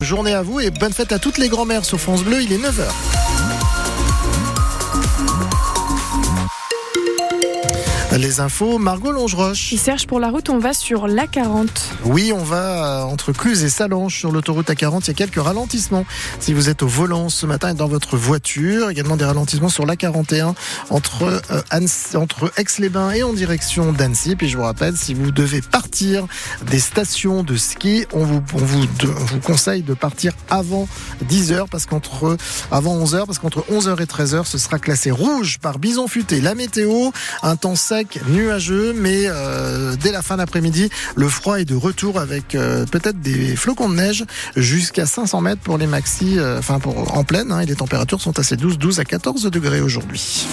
Journée à vous et bonne fête à toutes les grand-mères sur France Bleu, il est 9h. Les infos, Margot Longeroche. Et Serge, pour la route, on va sur l'A40. Oui, on va euh, entre Cluse et Salange sur l'autoroute A40. Il y a quelques ralentissements. Si vous êtes au volant ce matin et dans votre voiture, également des ralentissements sur l'A41 entre, euh, Annecy- entre Aix-les-Bains et en direction d'Annecy. Puis je vous rappelle, si vous devez partir des stations de ski, on vous, on vous, de- on vous conseille de partir avant 10h parce qu'entre avant 11h parce qu'entre 11h et 13h ce sera classé rouge par bison futé. La météo, un temps sec, nuageux, mais euh, dès la fin d'après-midi, le froid est de retour avec euh, peut-être des flocons de neige jusqu'à 500 mètres pour les maxi, euh, enfin en pleine. hein, et les températures sont assez douces, 12 à 14 degrés aujourd'hui.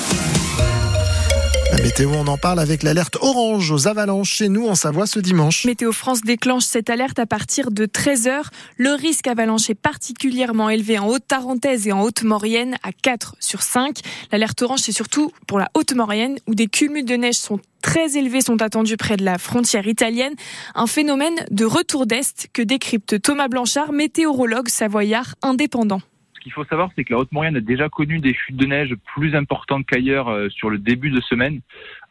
La météo, on en parle avec l'alerte orange aux avalanches chez nous en Savoie ce dimanche. Météo France déclenche cette alerte à partir de 13h. Le risque avalanche est particulièrement élevé en Haute-Tarentaise et en Haute-Maurienne à 4 sur 5. L'alerte orange, c'est surtout pour la Haute-Maurienne où des cumuls de neige sont très élevés sont attendus près de la frontière italienne. Un phénomène de retour d'Est que décrypte Thomas Blanchard, météorologue savoyard indépendant. Qu'il faut savoir, c'est que la Haute-Maurienne a déjà connu des chutes de neige plus importantes qu'ailleurs euh, sur le début de semaine.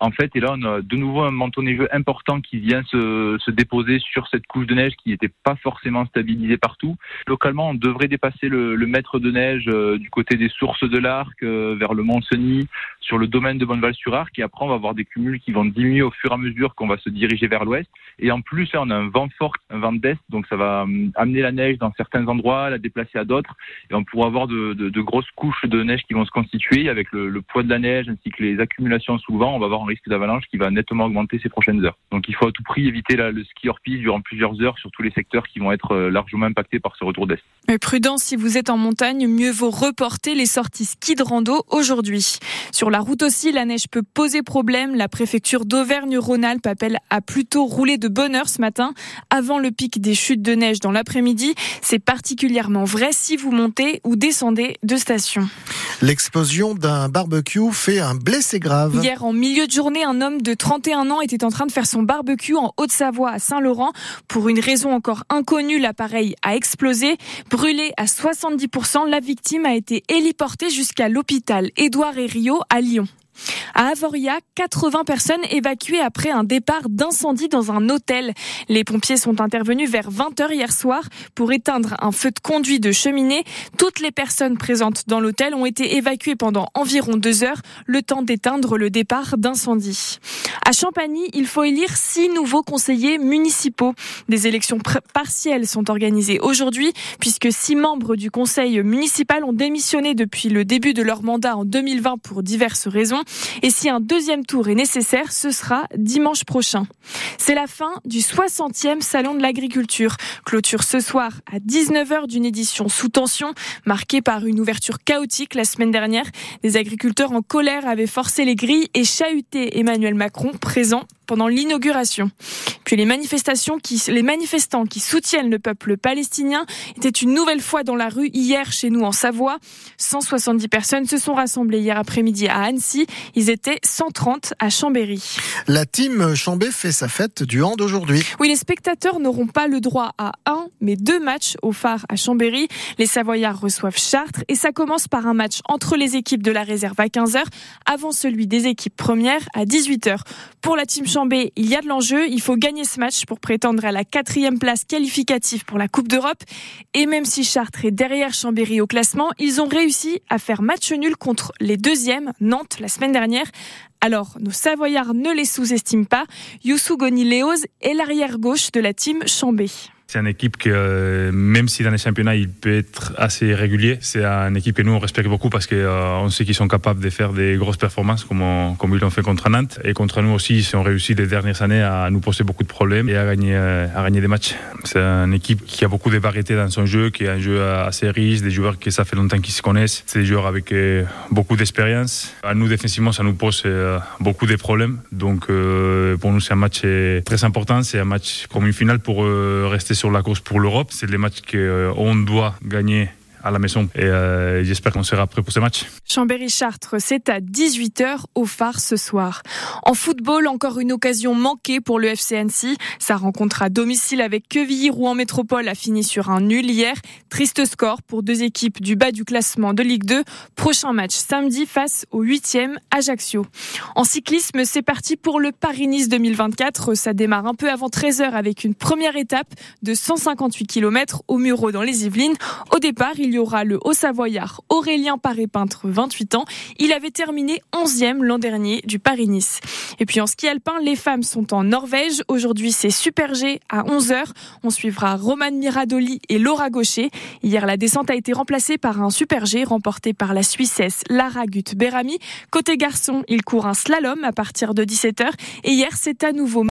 En fait, et là, on a de nouveau un manteau neigeux important qui vient se, se déposer sur cette couche de neige qui n'était pas forcément stabilisée partout. Localement, on devrait dépasser le, mètre de neige euh, du côté des sources de l'Arc, euh, vers le Mont-Cenis, sur le domaine de Bonneval-sur-Arc. Et après, on va avoir des cumuls qui vont diminuer au fur et à mesure qu'on va se diriger vers l'ouest. Et en plus, là, on a un vent fort, un vent d'est, donc ça va hum, amener la neige dans certains endroits, la déplacer à d'autres et on pourra avoir de, grosses couches de neige qui vont se constituer avec le, poids de la neige ainsi que les accumulations sous le vent. On va avoir risque d'avalanche qui va nettement augmenter ces prochaines heures. Donc il faut à tout prix éviter le ski hors piste durant plusieurs heures sur tous les secteurs qui vont être euh, largement impactés par ce retour d'est. Mais prudent, si vous êtes en montagne, mieux vaut reporter les sorties ski de rando aujourd'hui. Sur la route aussi, la neige peut poser problème. La préfecture d'Auvergne-Rhône-Alpes appelle à plutôt rouler de bonne heure ce matin, avant le pic des chutes de neige dans l'après-midi. C'est particulièrement vrai si vous montez ou descendez de station. L'explosion d'un barbecue fait un blessé grave. Hier, en milieu de journée, un homme de 31 ans était en train de faire son barbecue en Haute-Savoie à Saint-Laurent. Pour une raison encore inconnue, l'appareil a explosé. Brûlé à 70%, la victime a été héliportée jusqu'à l'hôpital Édouard et Rio à Lyon. À Avoria, 80 personnes évacuées après un départ d'incendie dans un hôtel. Les pompiers sont intervenus vers 20h hier soir pour éteindre un feu de conduit de cheminée. Toutes les personnes présentes dans l'hôtel ont été évacuées pendant environ deux heures, le temps d'éteindre le départ d'incendie. À Champagny, il faut élire six nouveaux conseillers municipaux. Des élections partielles sont organisées aujourd'hui puisque six membres du conseil municipal ont démissionné depuis le début de leur mandat en 2020 pour diverses raisons. Et si un deuxième tour est nécessaire, ce sera dimanche prochain. C'est la fin du 60e Salon de l'agriculture. Clôture ce soir à 19h d'une édition sous tension, marquée par une ouverture chaotique la semaine dernière. Des agriculteurs en colère avaient forcé les grilles et chahuté Emmanuel Macron, présent pendant l'inauguration. Puis les manifestations qui, les manifestants qui soutiennent le peuple palestinien étaient une nouvelle fois dans la rue hier chez nous en Savoie. 170 personnes se sont rassemblées hier après-midi à Annecy. Ils étaient 130 à Chambéry. La team Chambé fait sa fête du hand aujourd'hui. Oui, les spectateurs n'auront pas le droit à un, mais deux matchs au phare à Chambéry. Les Savoyards reçoivent Chartres et ça commence par un match entre les équipes de la réserve à 15h avant celui des équipes premières à 18h. Pour la team Chambé, il y a de l'enjeu. Il faut gagner ce match pour prétendre à la quatrième place qualificative pour la Coupe d'Europe. Et même si Chartres est derrière Chambéry au classement, ils ont réussi à faire match nul contre les deuxièmes, Nantes, la semaine dernière. Alors, nos Savoyards ne les sous-estiment pas. Youssou Goni-Léoz est l'arrière-gauche de la team Chambé. C'est une équipe que, euh, même si dans les championnats, il peut être assez régulier, c'est une équipe que nous, on respecte beaucoup parce qu'on on sait qu'ils sont capables de faire des grosses performances comme, ils l'ont fait contre Nantes. Et contre nous aussi, ils ont réussi les dernières années à nous poser beaucoup de problèmes et à gagner, euh, à gagner des matchs. C'est une équipe qui a beaucoup de variétés dans son jeu, qui est un jeu assez riche, des joueurs que ça fait longtemps qu'ils se connaissent. C'est des joueurs avec euh, beaucoup d'expérience. À nous, défensivement, ça nous pose euh, beaucoup de problèmes. Donc, euh, pour nous, c'est un match euh, très important. C'est un match comme une finale pour euh, rester sur la course pour l'Europe. C'est les matchs qu'on doit gagner à la maison. Et j'espère qu'on sera prêt pour ce match. Chambéry-Chartres, c'est à 18h au phare ce soir. En football, encore une occasion manquée pour le FC Annecy. Sa rencontre à domicile avec Quevilly-Rouen Métropole a fini sur un nul hier. Triste score pour deux équipes du bas du classement de Ligue 2. Prochain match samedi face au 8e Ajaccio. En cyclisme, c'est parti pour le Paris-Nice 2024. Ça démarre un peu avant 13h avec une première étape de 158 km au Muro dans les Yvelines. Au départ, il y aura le haut-savoyard Aurélien Paré-Peintre, 28 ans. Il avait terminé 11e l'an dernier du Paris-Nice. Et puis en ski alpin, les femmes sont en Norvège. Aujourd'hui, c'est Super G à 11h. On suivra Romane Miradoli et Laura Gaucher. Hier, la descente a été remplacée par un Super G remporté par la Suissesse Lara Gut-Berami. Côté garçon, il court un slalom à partir de 17h. Et hier, c'est à nouveau